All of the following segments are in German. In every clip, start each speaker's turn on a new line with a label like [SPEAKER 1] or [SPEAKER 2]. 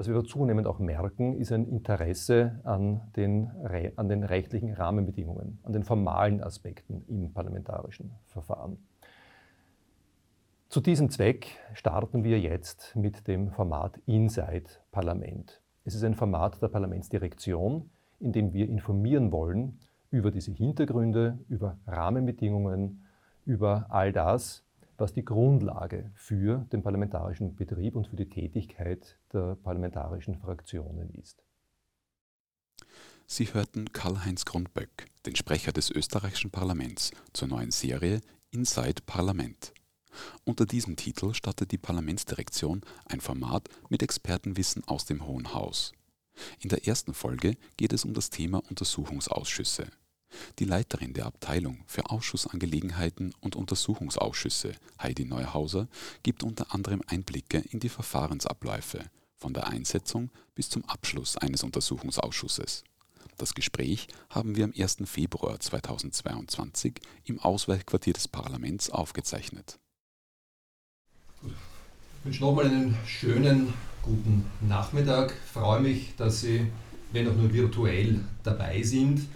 [SPEAKER 1] Was wir zunehmend auch merken, ist ein Interesse an den, an den rechtlichen Rahmenbedingungen, an den formalen Aspekten im parlamentarischen Verfahren. Zu diesem Zweck starten wir jetzt mit dem Format Inside Parlament. Es ist ein Format der Parlamentsdirektion, in dem wir informieren wollen über diese Hintergründe, über Rahmenbedingungen, über all das, was die Grundlage für den parlamentarischen Betrieb und für die Tätigkeit der parlamentarischen Fraktionen ist.
[SPEAKER 2] Sie hörten Karl-Heinz Grundböck, den Sprecher des österreichischen Parlaments, zur neuen Serie Inside Parlament. Unter diesem Titel startet die Parlamentsdirektion ein Format mit Expertenwissen aus dem Hohen Haus. In der ersten Folge geht es um das Thema Untersuchungsausschüsse. Die Leiterin der Abteilung für Ausschussangelegenheiten und Untersuchungsausschüsse, Heidi Neuhauser, gibt unter anderem Einblicke in die Verfahrensabläufe, von der Einsetzung bis zum Abschluss eines Untersuchungsausschusses. Das Gespräch haben wir am 1. Februar 2022 im Ausweichquartier des Parlaments aufgezeichnet.
[SPEAKER 3] Ich wünsche nochmal einen schönen guten Nachmittag. Ich freue mich, dass Sie, wenn auch nur virtuell, dabei sind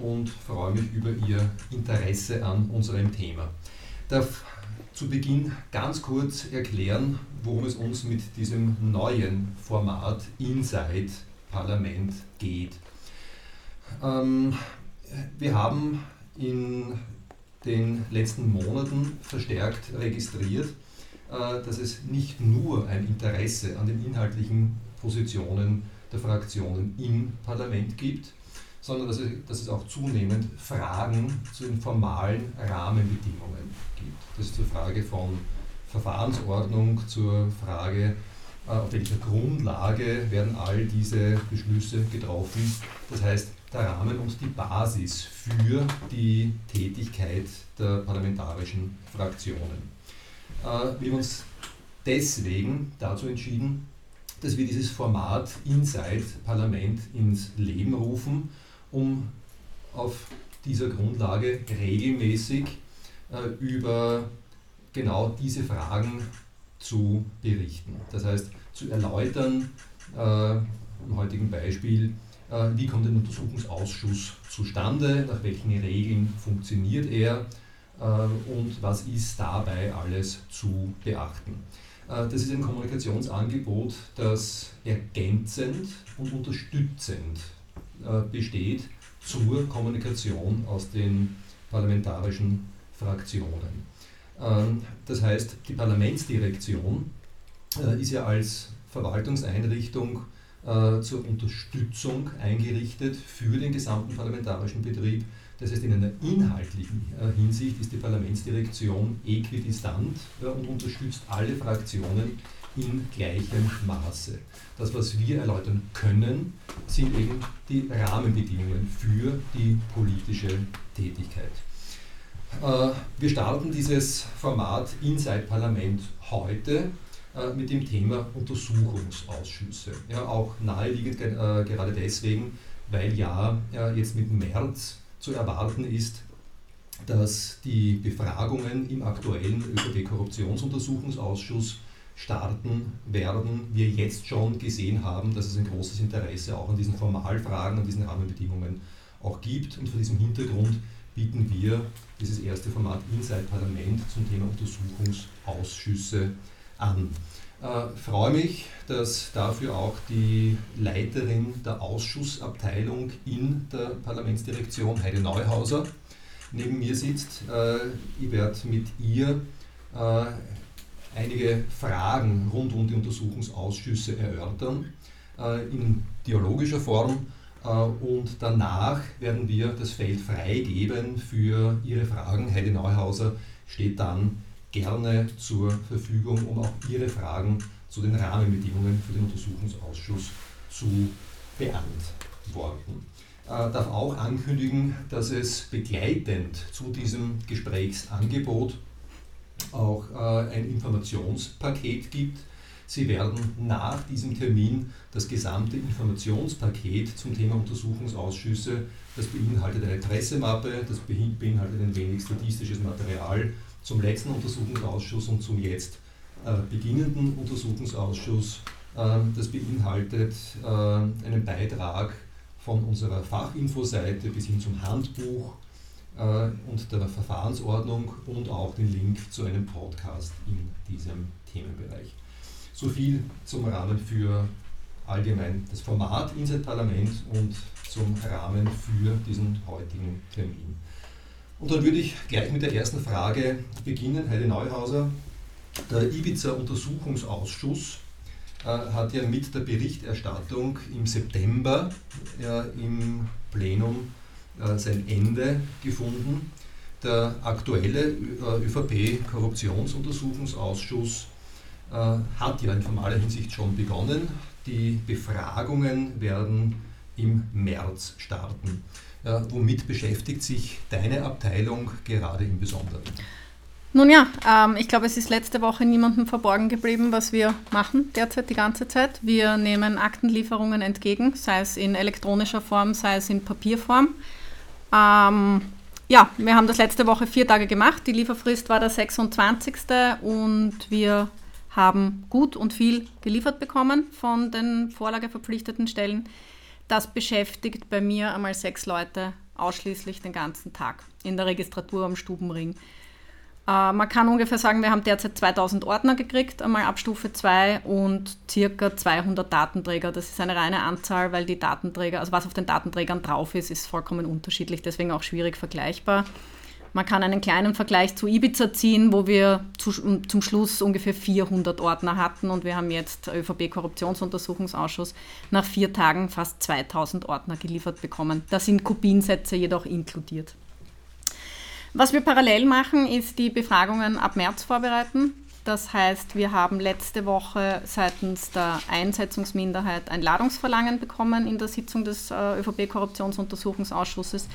[SPEAKER 3] und freue mich über Ihr Interesse an unserem Thema. Ich darf zu Beginn ganz kurz erklären, worum es uns mit diesem neuen Format Inside Parlament geht. Ähm, wir haben in den letzten Monaten verstärkt registriert, äh, dass es nicht nur ein Interesse an den inhaltlichen Positionen der Fraktionen im Parlament gibt, sondern dass es, auch zunehmend Fragen zu den formalen Rahmenbedingungen gibt. Das ist zur Frage von Verfahrensordnung, zur Frage, äh, auf welcher Grundlage werden all diese Beschlüsse getroffen. Das heißt, der Rahmen und die Basis für die Tätigkeit der parlamentarischen Fraktionen. Äh, wir haben uns deswegen dazu entschieden, dass wir dieses Format Inside Parlament ins Leben rufen, um auf dieser Grundlage regelmäßig äh, über genau diese Fragen zu berichten. Das heißt, zu erläutern, äh, im heutigen Beispiel, äh, wie kommt ein Untersuchungsausschuss zustande, nach welchen Regeln funktioniert er, äh, und was ist dabei alles zu beachten. Äh, das ist ein Kommunikationsangebot, das ergänzend und unterstützend besteht zur Kommunikation aus den parlamentarischen Fraktionen. Ähm, das heißt, die Parlamentsdirektion ist ja als Verwaltungseinrichtung zur Unterstützung eingerichtet für den gesamten parlamentarischen Betrieb das heißt, in einer inhaltlichen äh, Hinsicht ist die Parlamentsdirektion äquidistant und unterstützt alle Fraktionen in gleichem Maße. Das, was wir erläutern können, sind eben die Rahmenbedingungen für die politische Tätigkeit. Äh, wir starten dieses Format Inside Parlament heute äh, mit dem Thema Untersuchungsausschüsse. Ja, auch naheliegend gerade deswegen, weil ja jetzt mit März zu erwarten ist, dass die Befragungen im aktuellen ÖVP-Korruptionsuntersuchungsausschuss starten werden. Wir jetzt schon gesehen haben, dass es ein großes Interesse auch an diesen Formalfragen, an diesen Rahmenbedingungen auch gibt. Und vor diesem Hintergrund bieten wir dieses erste Format Inside Parlament zum Thema Untersuchungsausschüsse an. Äh, freue mich, dass dafür auch die Leiterin der Ausschussabteilung in der Parlamentsdirektion, Heide Neuhauser, neben mir sitzt. Äh, ich werde mit ihr äh, einige Fragen rund um die Untersuchungsausschüsse erörtern, äh, in dialogischer Form. Äh, und danach werden wir das Feld freigeben für Ihre Fragen. Heide Neuhauser steht dann gerne zur Verfügung, um auch Ihre Fragen zu den Rahmenbedingungen für den Untersuchungsausschuss zu beantworten. Ich äh, darf auch ankündigen, dass es begleitend zu diesem Gesprächsangebot auch äh, ein Informationspaket gibt. Sie werden nach diesem Termin das gesamte Informationspaket zum Thema Untersuchungsausschüsse, das beinhaltet eine Pressemappe, das beinhaltet ein wenig statistisches Material, zum letzten Untersuchungsausschuss und zum jetzt äh, beginnenden Untersuchungsausschuss Ähm, das beinhaltet äh, einen Beitrag von unserer Fachinfoseite bis hin zum Handbuch und der Verfahrensordnung und auch den Link zu einem Podcast in diesem Themenbereich. So viel zum Rahmen für allgemein das Format Inside Parlament und zum Rahmen für diesen heutigen Termin. Und dann würde ich gleich mit der ersten Frage beginnen. Heide Neuhauser, der Ibiza-Untersuchungsausschuss äh, hat ja mit der Berichterstattung im September ja, im Plenum äh, sein Ende gefunden. Der aktuelle äh, ÖVP-Korruptionsuntersuchungsausschuss äh, hat ja in formaler Hinsicht schon begonnen. Die Befragungen werden im März starten. womit beschäftigt sich deine Abteilung gerade im Besonderen?
[SPEAKER 4] Nun ja, ähm, ich glaube, es ist letzte Woche niemandem verborgen geblieben, was wir machen derzeit die ganze Zeit. Wir nehmen Aktenlieferungen entgegen, sei es in elektronischer Form, sei es in Papierform. Ähm, ja, wir haben das letzte Woche vier Tage gemacht. Die Lieferfrist war der 26. und wir haben gut und viel geliefert bekommen von den vorlageverpflichteten Stellen. Das beschäftigt bei mir einmal sechs Leute ausschließlich den ganzen Tag in der Registratur am Stubenring. Äh, man kann ungefähr sagen, wir haben derzeit 2000 Ordner gekriegt, einmal ab Stufe 2 und circa 200 Datenträger. Das ist eine reine Anzahl, weil die Datenträger, also was auf den Datenträgern drauf ist, ist vollkommen unterschiedlich, deswegen auch schwierig vergleichbar. Man kann einen kleinen Vergleich zu Ibiza ziehen, wo wir zu, zum Schluss ungefähr 400 Ordner hatten und wir haben jetzt ÖVP-Korruptionsuntersuchungsausschuss nach vier Tagen fast 2000 Ordner geliefert bekommen. Da sind Kopiensätze jedoch inkludiert. Was wir parallel machen, ist die Befragungen ab März vorbereiten. Das heißt, wir haben letzte Woche seitens der Einsetzungsminderheit ein Ladungsverlangen bekommen in der Sitzung des äh, ÖVP-Korruptionsuntersuchungsausschusses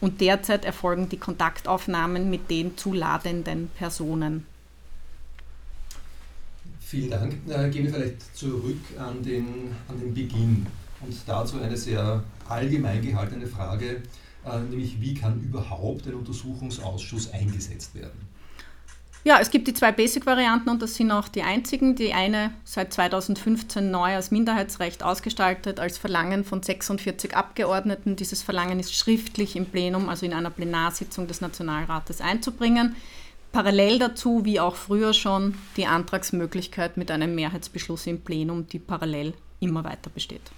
[SPEAKER 4] und derzeit erfolgen die Kontaktaufnahmen mit den zu ladenden Personen.
[SPEAKER 3] Vielen Dank. Äh, gehen wir vielleicht zurück an den, an den Beginn und dazu eine sehr allgemein gehaltene Frage, nämlich wie kann überhaupt ein Untersuchungsausschuss eingesetzt werden?
[SPEAKER 4] Ja, es gibt die zwei Basic-Varianten und das sind auch die einzigen. Die eine seit 2015 neu als Minderheitsrecht ausgestaltet, als Verlangen von 46 Abgeordneten. Dieses Verlangen ist schriftlich im Plenum, also in einer Plenarsitzung des Nationalrates einzubringen. Parallel dazu, wie auch früher schon, die Antragsmöglichkeit mit einem Mehrheitsbeschluss im Plenum, die parallel immer weiter besteht.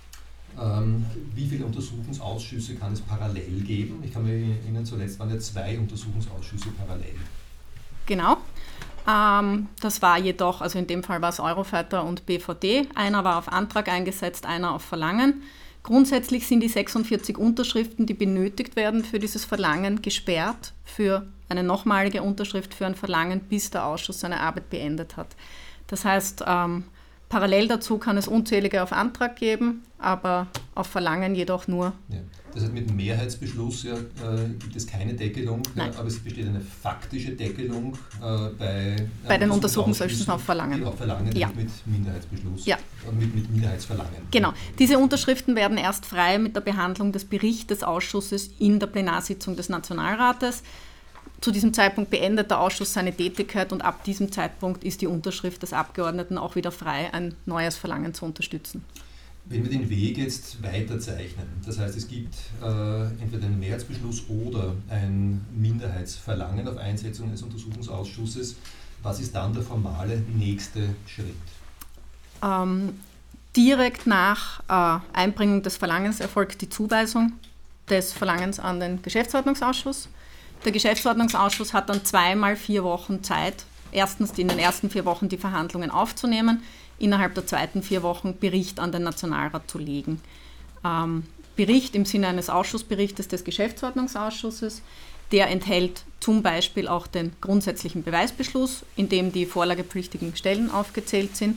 [SPEAKER 3] Ähm, wie viele Untersuchungsausschüsse kann es parallel geben? Ich kann mir erinnern, zuletzt waren ja zwei Untersuchungsausschüsse parallel.
[SPEAKER 4] Genau. Ähm, das war jedoch, also in dem Fall war es Eurofighter und BVD. Einer war auf Antrag eingesetzt, einer auf Verlangen. Grundsätzlich sind die 46 Unterschriften, die benötigt werden für dieses Verlangen, gesperrt für eine nochmalige Unterschrift für ein Verlangen, bis der Ausschuss seine Arbeit beendet hat. Das heißt, ähm, Parallel dazu kann es unzählige auf Antrag geben, aber auf Verlangen jedoch nur.
[SPEAKER 3] Ja. Das heißt, mit dem Mehrheitsbeschluss ja, äh, gibt es keine Deckelung, ja, aber es besteht eine faktische Deckelung äh, bei, äh,
[SPEAKER 4] bei den Untersuchungsausschüssen auf Verlangen.
[SPEAKER 3] auf Verlangen ja. mit Minderheitsbeschluss,
[SPEAKER 4] ja.
[SPEAKER 3] Äh, mit, mit Minderheitsverlangen.
[SPEAKER 4] Genau. Diese Unterschriften werden erst frei mit der Behandlung des Berichts des Ausschusses in der Plenarsitzung des Nationalrates. Zu diesem Zeitpunkt beendet der Ausschuss seine Tätigkeit und ab diesem Zeitpunkt ist die Unterschrift des Abgeordneten auch wieder frei, ein neues Verlangen zu unterstützen.
[SPEAKER 3] Wenn wir den Weg jetzt weiterzeichnen, das heißt es gibt äh, entweder einen Mehrheitsbeschluss oder ein Minderheitsverlangen auf Einsetzung eines Untersuchungsausschusses, was ist dann der formale nächste Schritt?
[SPEAKER 4] Ähm, direkt nach äh, Einbringung des Verlangens erfolgt die Zuweisung des Verlangens an den Geschäftsordnungsausschuss. Der Geschäftsordnungsausschuss hat dann zweimal vier Wochen Zeit, erstens in den ersten vier Wochen die Verhandlungen aufzunehmen, innerhalb der zweiten vier Wochen Bericht an den Nationalrat zu legen. Ähm, Bericht im Sinne eines Ausschussberichtes des Geschäftsordnungsausschusses, der enthält zum Beispiel auch den grundsätzlichen Beweisbeschluss, in dem die vorlagepflichtigen Stellen aufgezählt sind.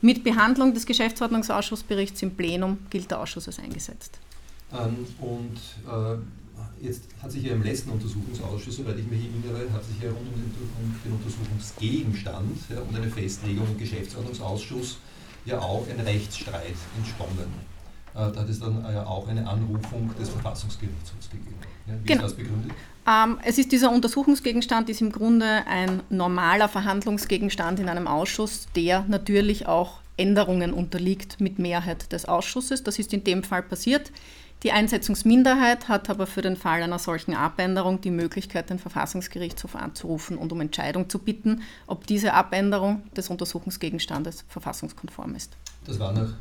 [SPEAKER 4] Mit Behandlung des Geschäftsordnungsausschussberichts im Plenum gilt der Ausschuss als eingesetzt.
[SPEAKER 3] Ähm, und äh, jetzt hat sich ja im letzten Untersuchungsausschuss, soweit ich mich erinnere, hat sich ja rund um den, um den Untersuchungsgegenstand ja, und eine Festlegung im Geschäftsordnungsausschuss ja auch ein Rechtsstreit entsponnen. Äh, da hat es dann ja auch eine Anrufung des Verfassungsgerichtshofs gegeben. Ja, wie genau. ist das begründet?
[SPEAKER 4] Ähm, es ist dieser Untersuchungsgegenstand ist im Grunde ein normaler Verhandlungsgegenstand in einem Ausschuss, der natürlich auch Änderungen unterliegt mit Mehrheit des Ausschusses. Das ist in dem Fall passiert. Die Einsetzungsminderheit hat aber für den Fall einer solchen Abänderung die Möglichkeit, den Verfassungsgerichtshof anzurufen und um Entscheidung zu bitten, ob diese Abänderung des Untersuchungsgegenstandes verfassungskonform ist.
[SPEAKER 3] Das war nach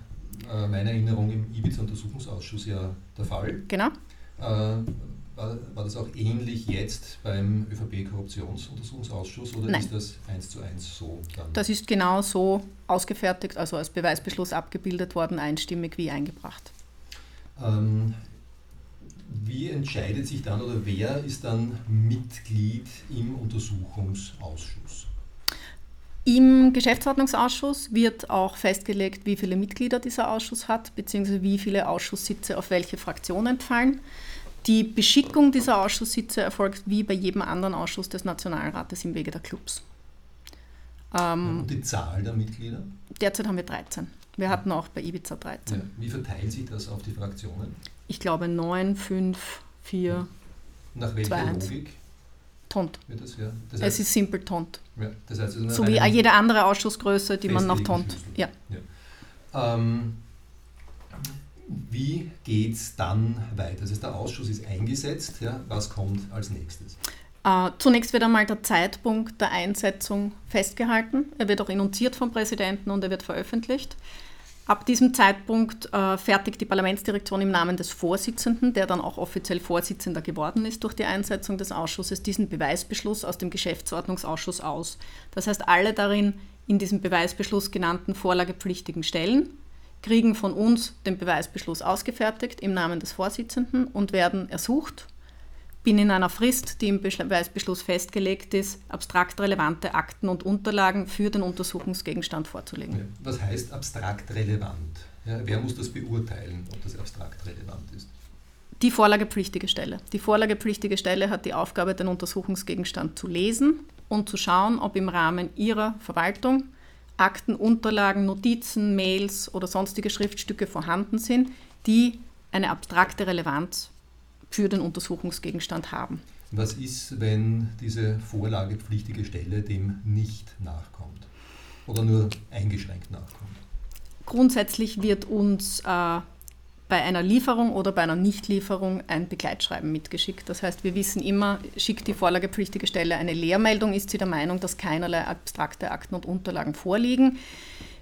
[SPEAKER 3] äh, meiner Erinnerung im Ibiza-Untersuchungsausschuss ja der Fall.
[SPEAKER 4] Genau.
[SPEAKER 3] Äh, war, war, das auch ähnlich jetzt beim ÖVP-Korruptionsuntersuchungsausschuss oder
[SPEAKER 4] Nein.
[SPEAKER 3] ist das eins zu eins so? Dann?
[SPEAKER 4] Das ist genau so ausgefertigt, also als Beweisbeschluss abgebildet worden, einstimmig wie eingebracht.
[SPEAKER 3] Ähm, wie entscheidet sich dann oder wer ist dann Mitglied im Untersuchungsausschuss?
[SPEAKER 4] Im Geschäftsordnungsausschuss wird auch festgelegt, wie viele Mitglieder dieser Ausschuss hat, beziehungsweise wie viele Ausschusssitze auf welche Fraktionen fallen. Die Beschickung dieser Ausschusssitze erfolgt wie bei jedem anderen Ausschuss des Nationalrates im Wege der Clubs.
[SPEAKER 3] Ähm, Und die Zahl der Mitglieder?
[SPEAKER 4] Derzeit haben wir 13. Wir hatten auch bei Ibiza 13.
[SPEAKER 3] Ja. Wie verteilt sich das auf die Fraktionen?
[SPEAKER 4] Ich glaube 9, 5, 4.
[SPEAKER 3] Nach welcher
[SPEAKER 4] 2,
[SPEAKER 3] Logik?
[SPEAKER 4] Tont.
[SPEAKER 3] Das, ja?
[SPEAKER 4] das heißt, es ist simpel Tont.
[SPEAKER 3] Ja, das heißt,
[SPEAKER 4] so wie jede andere Ausschussgröße, die man nach Tont. Ja.
[SPEAKER 3] ja. Ähm, wie geht es dann weiter? Das heißt, der Ausschuss ist eingesetzt. Ja? Was kommt als nächstes?
[SPEAKER 4] Uh, zunächst wird einmal der Zeitpunkt der Einsetzung festgehalten. Er wird auch inunziert vom Präsidenten und er wird veröffentlicht. Ab diesem Zeitpunkt uh, fertigt die Parlamentsdirektion im Namen des Vorsitzenden, der dann auch offiziell Vorsitzender geworden ist durch die Einsetzung des Ausschusses, diesen Beweisbeschluss aus dem Geschäftsordnungsausschuss aus. Das heißt, alle darin in diesem Beweisbeschluss genannten vorlagepflichtigen Stellen kriegen von uns den Beweisbeschluss ausgefertigt im Namen des Vorsitzenden und werden ersucht, binnen einer Frist, die im Beweisbeschluss festgelegt ist, abstrakt relevante Akten und Unterlagen für den Untersuchungsgegenstand vorzulegen.
[SPEAKER 3] Was heißt abstrakt relevant? Ja, wer muss das beurteilen, ob das abstrakt relevant ist?
[SPEAKER 4] Die vorlagepflichtige Stelle. Die vorlagepflichtige Stelle hat die Aufgabe, den Untersuchungsgegenstand zu lesen und zu schauen, ob im Rahmen ihrer Verwaltung Akten, Unterlagen, Notizen, Mails oder sonstige Schriftstücke vorhanden sind, die eine abstrakte Relevanz für den Untersuchungsgegenstand haben.
[SPEAKER 3] Was ist, wenn diese vorlagepflichtige Stelle dem nicht nachkommt oder nur eingeschränkt nachkommt?
[SPEAKER 4] Grundsätzlich wird uns äh, bei einer Lieferung oder bei einer Nichtlieferung ein Begleitschreiben mitgeschickt. Das heißt, wir wissen immer, schickt die vorlagepflichtige Stelle eine Lehrmeldung, ist sie der Meinung, dass keinerlei abstrakte Akten und Unterlagen vorliegen.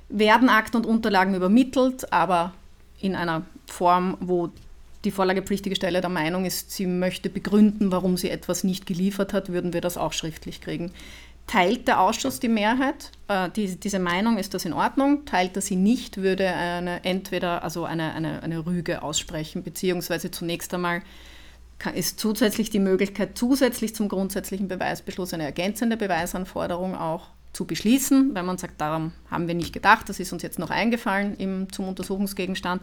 [SPEAKER 4] Werden Akten und Unterlagen übermittelt, aber in einer Form, wo die vorlagepflichtige Stelle der Meinung ist, sie möchte begründen, warum sie etwas nicht geliefert hat, würden wir das auch schriftlich kriegen. Teilt der Ausschuss die Mehrheit? Äh, die, diese Meinung, ist das in Ordnung? Teilt er sie nicht, würde eine, entweder also eine, eine, eine Rüge aussprechen, beziehungsweise zunächst einmal ist zusätzlich die Möglichkeit, zusätzlich zum grundsätzlichen Beweisbeschluss eine ergänzende Beweisanforderung auch zu beschließen, weil man sagt, daran haben wir nicht gedacht, das ist uns jetzt noch eingefallen im, zum Untersuchungsgegenstand,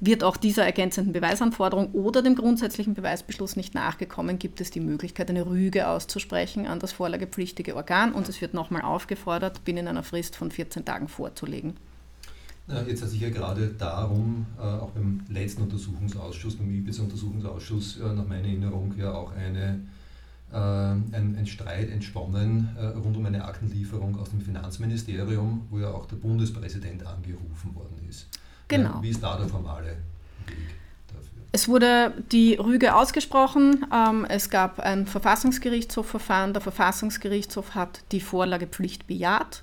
[SPEAKER 4] wird auch dieser ergänzenden Beweisanforderung oder dem grundsätzlichen Beweisbeschluss nicht nachgekommen, gibt es die Möglichkeit, eine Rüge auszusprechen an das vorlagepflichtige Organ und es wird nochmal aufgefordert, binnen einer Frist von 14 Tagen vorzulegen.
[SPEAKER 3] Jetzt hat sich ja gerade darum, äh, auch beim letzten Untersuchungsausschuss, beim IBIS-Untersuchungsausschuss, nach meiner Erinnerung ja auch eine äh, ein, ein, Streit entsponnen äh, rund um eine Aktenlieferung aus dem Finanzministerium, wo ja auch der Bundespräsident angerufen worden ist.
[SPEAKER 4] Genau.
[SPEAKER 3] Wie ist da der formale Weg
[SPEAKER 4] dafür? Es wurde die Rüge ausgesprochen. Ähm, es gab ein Verfassungsgerichtshofverfahren. Der Verfassungsgerichtshof hat die Vorlagepflicht bejaht.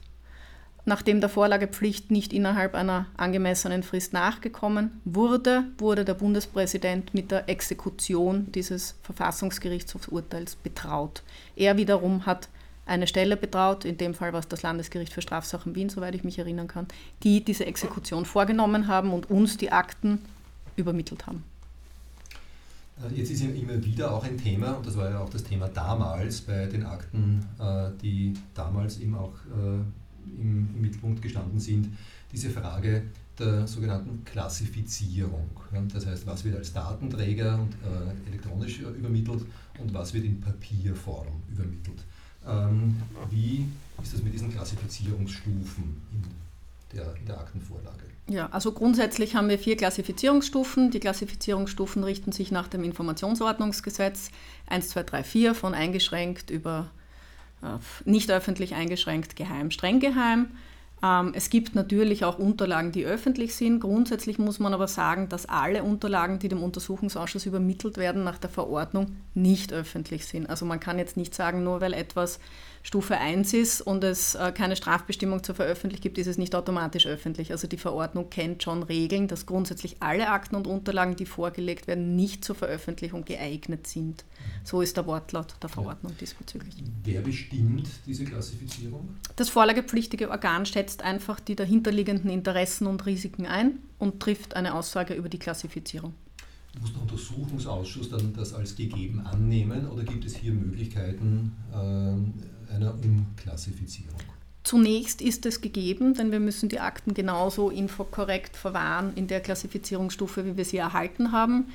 [SPEAKER 4] Nachdem der Vorlagepflicht nicht innerhalb einer angemessenen Frist nachgekommen wurde, wurde der Bundespräsident mit der Exekution dieses Verfassungsgerichtshofurteils betraut. Er wiederum hat eine Stelle betraut, in dem Fall war es das Landesgericht für Strafsachen Wien, soweit ich mich erinnern kann, die diese Exekution vorgenommen haben und uns die Akten übermittelt haben.
[SPEAKER 3] Äh, jetzt ist ja immer wieder auch ein Thema, und das war ja auch das Thema damals bei den Akten, äh, die damals eben auch äh, im, Mittelpunkt gestanden sind, diese Frage der sogenannten Klassifizierung. Das heißt, was wird als Datenträger und äh, elektronisch übermittelt und was wird in Papierform übermittelt. Ähm, wie ist das mit diesen Klassifizierungsstufen in der, in der Aktenvorlage?
[SPEAKER 4] Ja, also grundsätzlich haben wir vier Klassifizierungsstufen. Die Klassifizierungsstufen richten sich nach dem Informationsordnungsgesetz 1, 2, 3, 4 von eingeschränkt über nicht öffentlich eingeschränkt, geheim, streng geheim. Ähm, es gibt natürlich auch Unterlagen, die öffentlich sind. Grundsätzlich muss man aber sagen, dass alle Unterlagen, die dem Untersuchungsausschuss übermittelt werden, nach der Verordnung nicht öffentlich sind. Also man kann jetzt nicht sagen, nur weil etwas Stufe 1 ist und es äh, keine Strafbestimmung zur Veröffentlichung gibt, ist es nicht automatisch öffentlich. Also die Verordnung kennt schon Regeln, dass grundsätzlich alle Akten und Unterlagen, die vorgelegt werden, nicht zur Veröffentlichung geeignet sind. So ist der Wortlaut der Verordnung diesbezüglich.
[SPEAKER 3] Wer bestimmt diese Klassifizierung?
[SPEAKER 4] Das vorlagepflichtige Organ schätzt einfach die dahinterliegenden Interessen und Risiken ein und trifft eine Aussage über die Klassifizierung.
[SPEAKER 3] Muss der Untersuchungsausschuss dann das als gegeben annehmen oder gibt es hier Möglichkeiten, äh, einer Umklassifizierung?
[SPEAKER 4] Zunächst ist es gegeben, denn wir müssen die Akten genauso infokorrekt verwahren in der Klassifizierungsstufe, wie wir sie erhalten haben.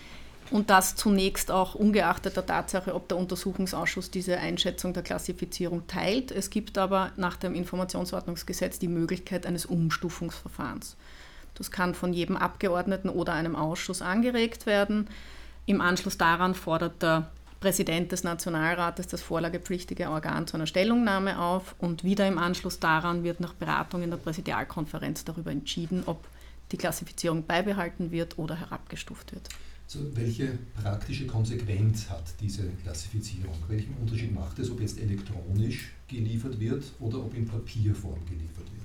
[SPEAKER 4] Und das zunächst auch ungeachtet der Tatsache, ob der Untersuchungsausschuss diese Einschätzung der Klassifizierung teilt. Es gibt aber nach dem Informationsordnungsgesetz die Möglichkeit eines Umstufungsverfahrens. Das kann von jedem Abgeordneten oder einem Ausschuss angeregt werden. Im Anschluss daran fordert der Präsident des Nationalrates das vorlagepflichtige Organ zu einer Stellungnahme auf und wieder im Anschluss daran wird nach Beratung in der Präsidialkonferenz darüber entschieden, ob die Klassifizierung beibehalten wird oder herabgestuft wird.
[SPEAKER 3] So, welche praktische Konsequenz hat diese Klassifizierung? Welchen Unterschied macht es, ob jetzt elektronisch geliefert wird oder ob in Papierform geliefert wird?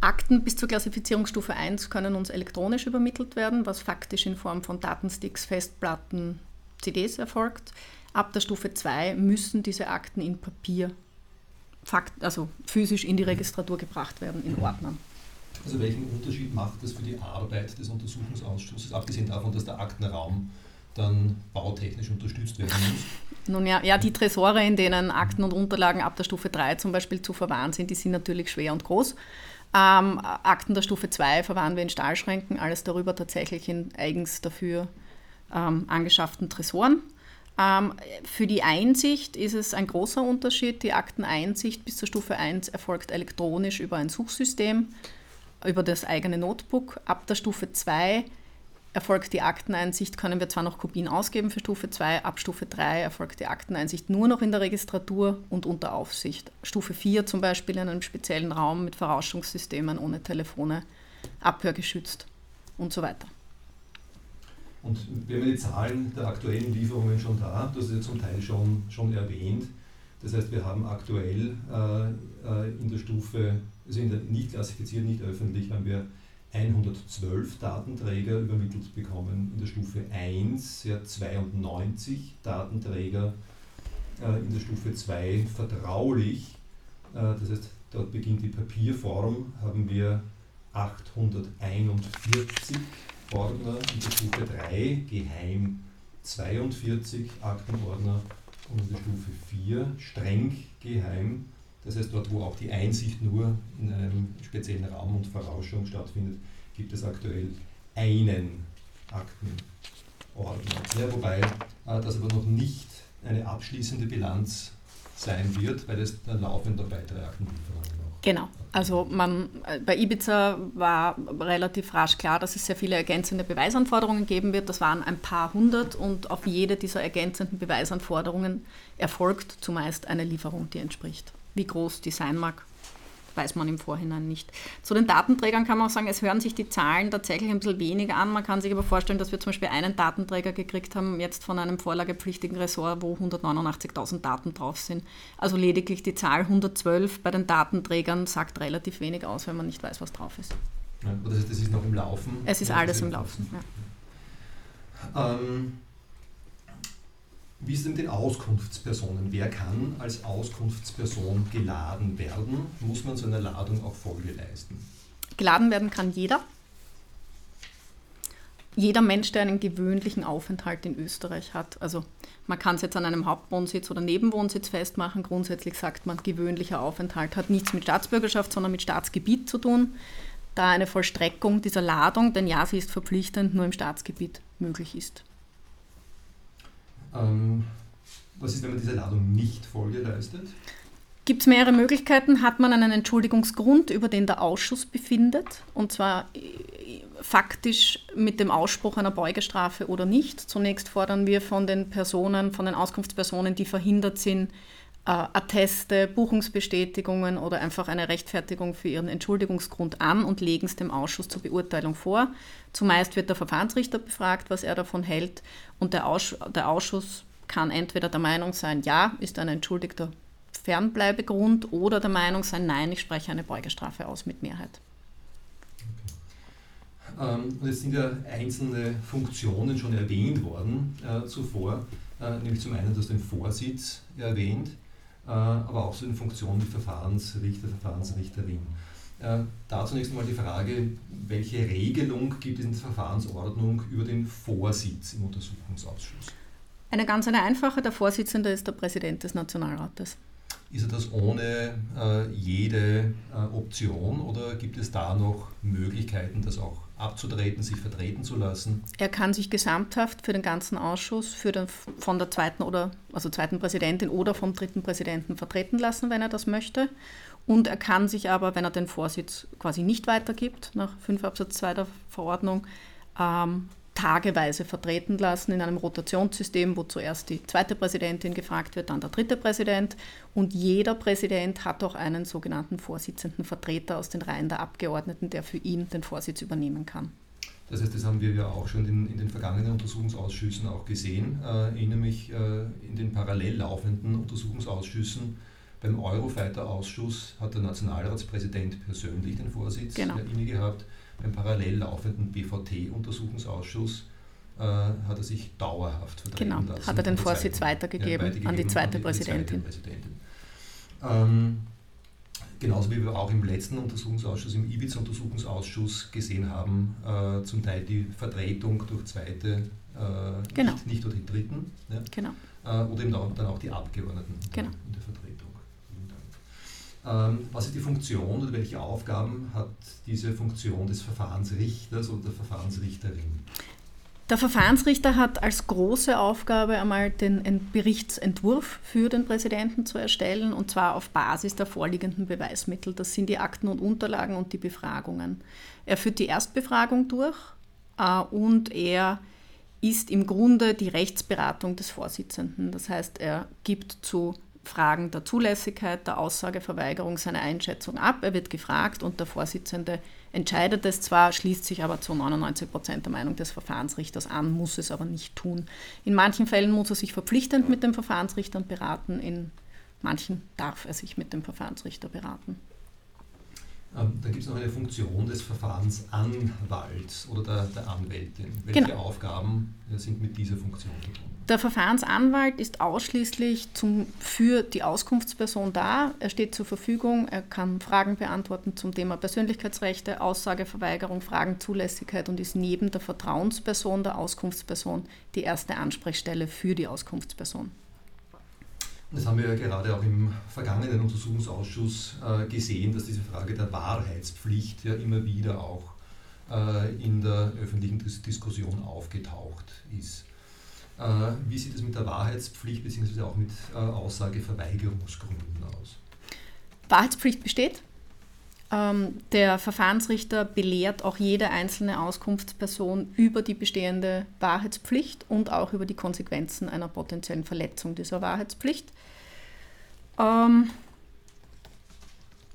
[SPEAKER 4] Akten bis zur Klassifizierungsstufe 1 können uns elektronisch übermittelt werden, was faktisch in Form von Datensticks, Festplatten, CDs erfolgt. Ab der Stufe 2 müssen diese Akten in Papier, also physisch in die Registratur gebracht werden, in Ordnern.
[SPEAKER 3] Also welchen Unterschied macht das für die Arbeit des Untersuchungsausschusses, abgesehen davon, dass der Aktenraum dann bautechnisch unterstützt werden muss?
[SPEAKER 4] Nun ja, ja, die Tresore, in denen Akten und Unterlagen ab der Stufe 3 zum Beispiel zu verwahren sind, die sind natürlich schwer und groß. Ähm, Akten der Stufe 2 verwahren wir in Stahlschränken, alles darüber tatsächlich in eigens dafür ähm, angeschafften Tresoren. Ähm, für die Einsicht ist es ein großer Unterschied. Die Akteneinsicht bis zur Stufe 1 erfolgt elektronisch über ein Suchsystem, über das eigene Notebook. Ab der Stufe 2 erfolgt die Akteneinsicht, können wir zwar noch Kopien ausgeben für Stufe 2, ab Stufe 3 erfolgt die Akteneinsicht nur noch in der Registratur und unter Aufsicht. Stufe 4 zum Beispiel in einem speziellen Raum mit Verrauschungssystemen ohne Telefone, abhörgeschützt und so weiter.
[SPEAKER 3] Und wir haben die Zahlen der aktuellen Lieferungen schon da, das ist ja zum Teil schon, schon erwähnt. Das heißt, wir haben aktuell äh, äh in der Stufe, also in der nicht klassifiziert, nicht öffentlich, haben wir 112 Datenträger übermittelt bekommen. In der Stufe 1 ja 92 Datenträger, äh, in der Stufe 2 vertraulich. Äh, das heißt, dort beginnt die Papierform, haben wir 841 Ordner in der Stufe 3, geheim 42 Aktenordner und in der Stufe 4 streng geheim. Das heißt, dort, wo auch die Einsicht nur in einem speziellen Raum und Verrauschung stattfindet, gibt es aktuell einen Aktenordner. Ja, wobei äh, das aber noch nicht eine abschließende Bilanz sein wird, weil es dann laufend noch weitere Aktenlieferungen
[SPEAKER 4] Genau. Also man, äh, bei Ibiza war relativ rasch klar, dass es sehr viele ergänzende Beweisanforderungen geben wird. Das waren ein paar hundert und auf jede dieser ergänzenden Beweisanforderungen erfolgt zumeist eine Lieferung, die entspricht. Wie groß die sein mag, weiß man im Vorhinein nicht. Zu den Datenträgern kann man auch sagen, es hören sich die Zahlen tatsächlich ein bisschen weniger an. Man kann sich aber vorstellen, dass wir zum Beispiel einen Datenträger gekriegt haben, jetzt von einem vorlagepflichtigen Ressort, wo 189.000 Daten drauf sind. Also lediglich die Zahl 112 bei den Datenträgern sagt relativ wenig aus, wenn man nicht weiß, was drauf ist.
[SPEAKER 3] Ja, das, ist noch im Laufen?
[SPEAKER 4] Es ist alles im Laufen,
[SPEAKER 3] ja. Ähm, wie ist es mit den Auskunftspersonen? Wer kann als Auskunftsperson geladen werden? Muss man so einer Ladung auch Folge leisten?
[SPEAKER 4] Geladen werden kann jeder. Jeder Mensch, der einen gewöhnlichen Aufenthalt in Österreich hat. Also man kann es jetzt an einem Hauptwohnsitz oder Nebenwohnsitz festmachen. Grundsätzlich sagt man, gewöhnlicher Aufenthalt hat nichts mit Staatsbürgerschaft, sondern mit Staatsgebiet zu tun. Da eine Vollstreckung dieser Ladung, denn ja, sie ist verpflichtend, nur im Staatsgebiet möglich ist.
[SPEAKER 3] Ähm, was ist, wenn man diese Ladung nicht Folge leistet?
[SPEAKER 4] Gibt es mehrere Möglichkeiten. Hat man einen Entschuldigungsgrund, über den der Ausschuss befindet, und zwar äh, faktisch mit dem Ausspruch einer Beugestrafe oder nicht. Zunächst fordern wir von den Personen, von den Auskunftspersonen, die verhindert sind, Atteste, Buchungsbestätigungen oder einfach eine Rechtfertigung für ihren Entschuldigungsgrund an und legen es dem Ausschuss zur Beurteilung vor. Zumeist wird der Verfahrensrichter befragt, was er davon hält und der, Auss der Ausschuss kann entweder der Meinung sein, ja, ist ein entschuldigter Fernbleibegrund oder der Meinung sein, nein, ich spreche eine Beugestrafe aus mit Mehrheit.
[SPEAKER 3] Ähm, und es sind ja einzelne Funktionen schon erwähnt worden äh, zuvor, äh, nämlich zum einen, dass den Vorsitz erwähnt, äh, aber auch so in Funktion wie Verfahrensrichter, Verfahrensrichterin. Äh, da zunächst einmal die Frage, welche Regelung gibt es in der Verfahrensordnung über den Vorsitz im Untersuchungsausschuss?
[SPEAKER 4] Eine ganz eine einfache, der Vorsitzende ist der Präsident des Nationalrates.
[SPEAKER 3] Ist er das ohne äh, jede äh, Option oder gibt es da noch Möglichkeiten, das auch abzutreten, sich vertreten zu lassen?
[SPEAKER 4] Er kann sich gesamthaft für den ganzen Ausschuss für den, von der zweiten oder also zweiten Präsidentin oder vom dritten Präsidenten vertreten lassen, wenn er das möchte. Und er kann sich aber, wenn er den Vorsitz quasi nicht weitergibt, nach 5 Absatz 2 der Verordnung, ähm, tageweise vertreten lassen in einem Rotationssystem, wo zuerst die zweite Präsidentin gefragt wird, dann der dritte Präsident. Und jeder Präsident hat auch einen sogenannten Vorsitzenden Vertreter aus den Reihen der Abgeordneten, der für ihn den Vorsitz übernehmen kann.
[SPEAKER 3] Das heißt, das haben wir ja auch schon in, in den vergangenen Untersuchungsausschüssen auch gesehen. Äh, erinnere mich äh, in den parallel laufenden Untersuchungsausschüssen. Beim Eurofighter-Ausschuss hat der Nationalratspräsident persönlich den Vorsitz genau. inne gehabt beim parallel laufenden BVT-Untersuchungsausschuss äh, hat er sich dauerhaft
[SPEAKER 4] vertreten genau, lassen. hat er den Vorsitz weitergegeben, ja, an die zweite an die, Präsidentin. Die zweite Präsidentin.
[SPEAKER 3] Ähm, genauso wie wir auch im letzten Untersuchungsausschuss, im Ibiza-Untersuchungsausschuss gesehen haben, äh, zum Teil die Vertretung durch zweite, äh, genau. nicht, nicht, durch die Dritten. Ja? Genau. Äh, oder eben dann auch die Abgeordneten genau. in der Vertretung. Ähm, was ist die Funktion oder welche Aufgaben hat diese Funktion des Verfahrensrichters oder der Verfahrensrichterin?
[SPEAKER 4] Der Verfahrensrichter hat als große Aufgabe einmal den Berichtsentwurf für den Präsidenten zu erstellen und zwar auf Basis der vorliegenden Beweismittel. Das sind die Akten und Unterlagen und die Befragungen. Er führt die Erstbefragung durch äh, und er ist im Grunde die Rechtsberatung des Vorsitzenden. Das heißt, er gibt zu Fragen der Zulässigkeit, der Aussageverweigerung seine Einschätzung ab. Er wird gefragt und der Vorsitzende entscheidet es zwar, schließt sich aber zu 99 Prozent der Meinung des Verfahrensrichters an, muss es aber nicht tun. In manchen Fällen muss er sich verpflichtend mit dem Verfahrensrichter beraten, in manchen darf er sich mit dem Verfahrensrichter beraten.
[SPEAKER 3] Ähm, dann gibt es noch eine Funktion des Verfahrensanwalts oder der, der Anwältin. Welche genau. Aufgaben sind mit dieser Funktion verbunden?
[SPEAKER 4] Der Verfahrensanwalt ist ausschließlich zum, für die Auskunftsperson da. Er steht zur Verfügung, er kann Fragen beantworten zum Thema Persönlichkeitsrechte, Aussageverweigerung, Fragenzulässigkeit und ist neben der Vertrauensperson, der Auskunftsperson, die erste Ansprechstelle für die Auskunftsperson.
[SPEAKER 3] Das haben wir ja gerade auch im vergangenen Untersuchungsausschuss äh, gesehen, dass diese Frage der Wahrheitspflicht ja immer wieder auch äh, in der öffentlichen Diskussion aufgetaucht ist. Äh, wie sieht es mit der Wahrheitspflicht bzw. auch mit Aussageverweigerungsgründen aus?
[SPEAKER 4] Wahrheitspflicht besteht. Ähm, der Verfahrensrichter belehrt auch jede einzelne Auskunftsperson über die bestehende Wahrheitspflicht und auch über die Konsequenzen einer potenziellen Verletzung dieser Wahrheitspflicht. Ähm,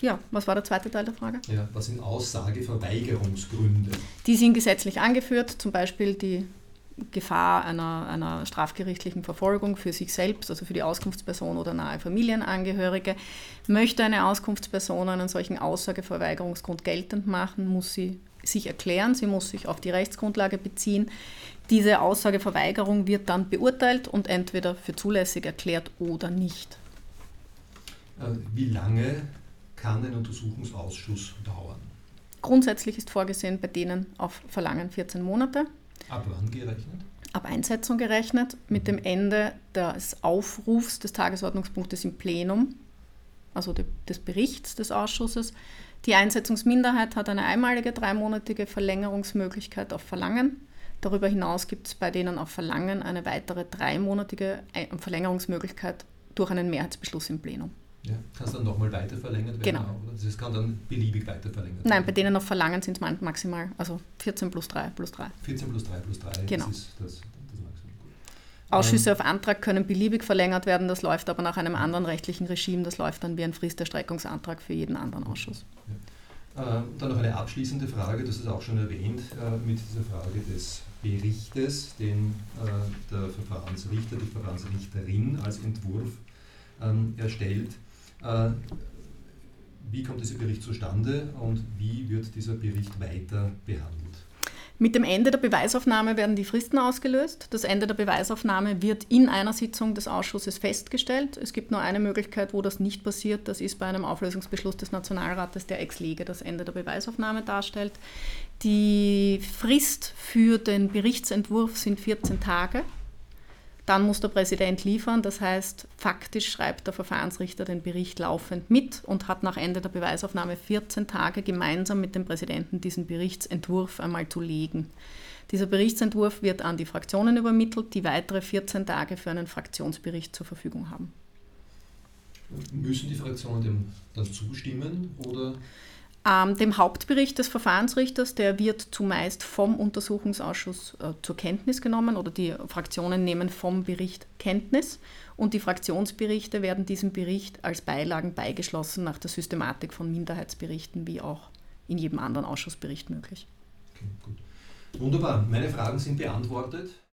[SPEAKER 4] ja, was war der zweite Teil der Frage?
[SPEAKER 3] Ja, was sind Aussageverweigerungsgründe?
[SPEAKER 4] Die sind gesetzlich angeführt, zum Beispiel die Gefahr einer, einer strafgerichtlichen Verfolgung für sich selbst, also für die Auskunftsperson oder nahe Familienangehörige. Möchte eine Auskunftsperson einen solchen Aussageverweigerungsgrund geltend machen, muss sie sich erklären, sie muss sich auf die Rechtsgrundlage beziehen. Diese Aussageverweigerung wird dann beurteilt und entweder für zulässig erklärt oder nicht.
[SPEAKER 3] Äh, wie lange kann ein Untersuchungsausschuss dauern?
[SPEAKER 4] Grundsätzlich ist vorgesehen bei denen auf Verlangen 14 Monate.
[SPEAKER 3] Ab wann gerechnet?
[SPEAKER 4] Ab Einsetzung gerechnet, mit dem Ende des Aufrufs des Tagesordnungspunktes im Plenum, also des Berichts des Ausschusses. Die Einsetzungsminderheit hat eine einmalige dreimonatige Verlängerungsmöglichkeit auf Verlangen. Darüber hinaus gibt es bei denen auf Verlangen eine weitere dreimonatige Verlängerungsmöglichkeit durch einen Mehrheitsbeschluss im Plenum.
[SPEAKER 3] Ja, kann es dann nochmal weiter verlängert werden?
[SPEAKER 4] Genau.
[SPEAKER 3] Oder? Das kann dann beliebig weiter verlängert
[SPEAKER 4] werden? Nein, bei denen auf Verlangen sind es maximal, also 14 plus 3 plus 3.
[SPEAKER 3] 14 plus 3 plus 3,
[SPEAKER 4] genau.
[SPEAKER 3] das ist das, das Maximum.
[SPEAKER 4] Ausschüsse auf Antrag können beliebig verlängert werden, das läuft aber nach einem anderen rechtlichen Regime, das läuft dann wie ein Fristerstreckungsantrag für jeden anderen Ausschuss.
[SPEAKER 3] Ja. Dann noch eine abschließende Frage, das ist auch schon erwähnt, mit dieser Frage des Berichtes, den der Verfahrensrichter, die Verfahrensrichterin als Entwurf ähm, erstellt. Wie kommt dieser Bericht zustande und wie wird dieser Bericht weiter behandelt?
[SPEAKER 4] Mit dem Ende der Beweisaufnahme werden die Fristen ausgelöst. Das Ende der Beweisaufnahme wird in einer Sitzung des Ausschusses festgestellt. Es gibt nur eine Möglichkeit, wo das nicht passiert. Das ist bei einem Auflösungsbeschluss des Nationalrates, der ex lege das Ende der Beweisaufnahme darstellt. Die Frist für den Berichtsentwurf sind 14 Tage. Dann muss der Präsident liefern, das heißt, faktisch schreibt der Verfahrensrichter den Bericht laufend mit und hat nach Ende der Beweisaufnahme 14 Tage gemeinsam mit dem Präsidenten diesen Berichtsentwurf einmal zu legen. Dieser Berichtsentwurf wird an die Fraktionen übermittelt, die weitere 14 Tage für einen Fraktionsbericht zur Verfügung haben.
[SPEAKER 3] Müssen die Fraktionen dem dann zustimmen oder?
[SPEAKER 4] Ähm, dem Hauptbericht des Verfahrensrichters, der wird zumeist vom Untersuchungsausschuss äh, zur Kenntnis genommen oder die Fraktionen nehmen vom Bericht Kenntnis und die Fraktionsberichte werden diesem Bericht als Beilagen beigeschlossen nach der Systematik von Minderheitsberichten, wie auch in jedem anderen Ausschussbericht möglich.
[SPEAKER 3] Okay. Wunderbar, meine Fragen sind beantwortet.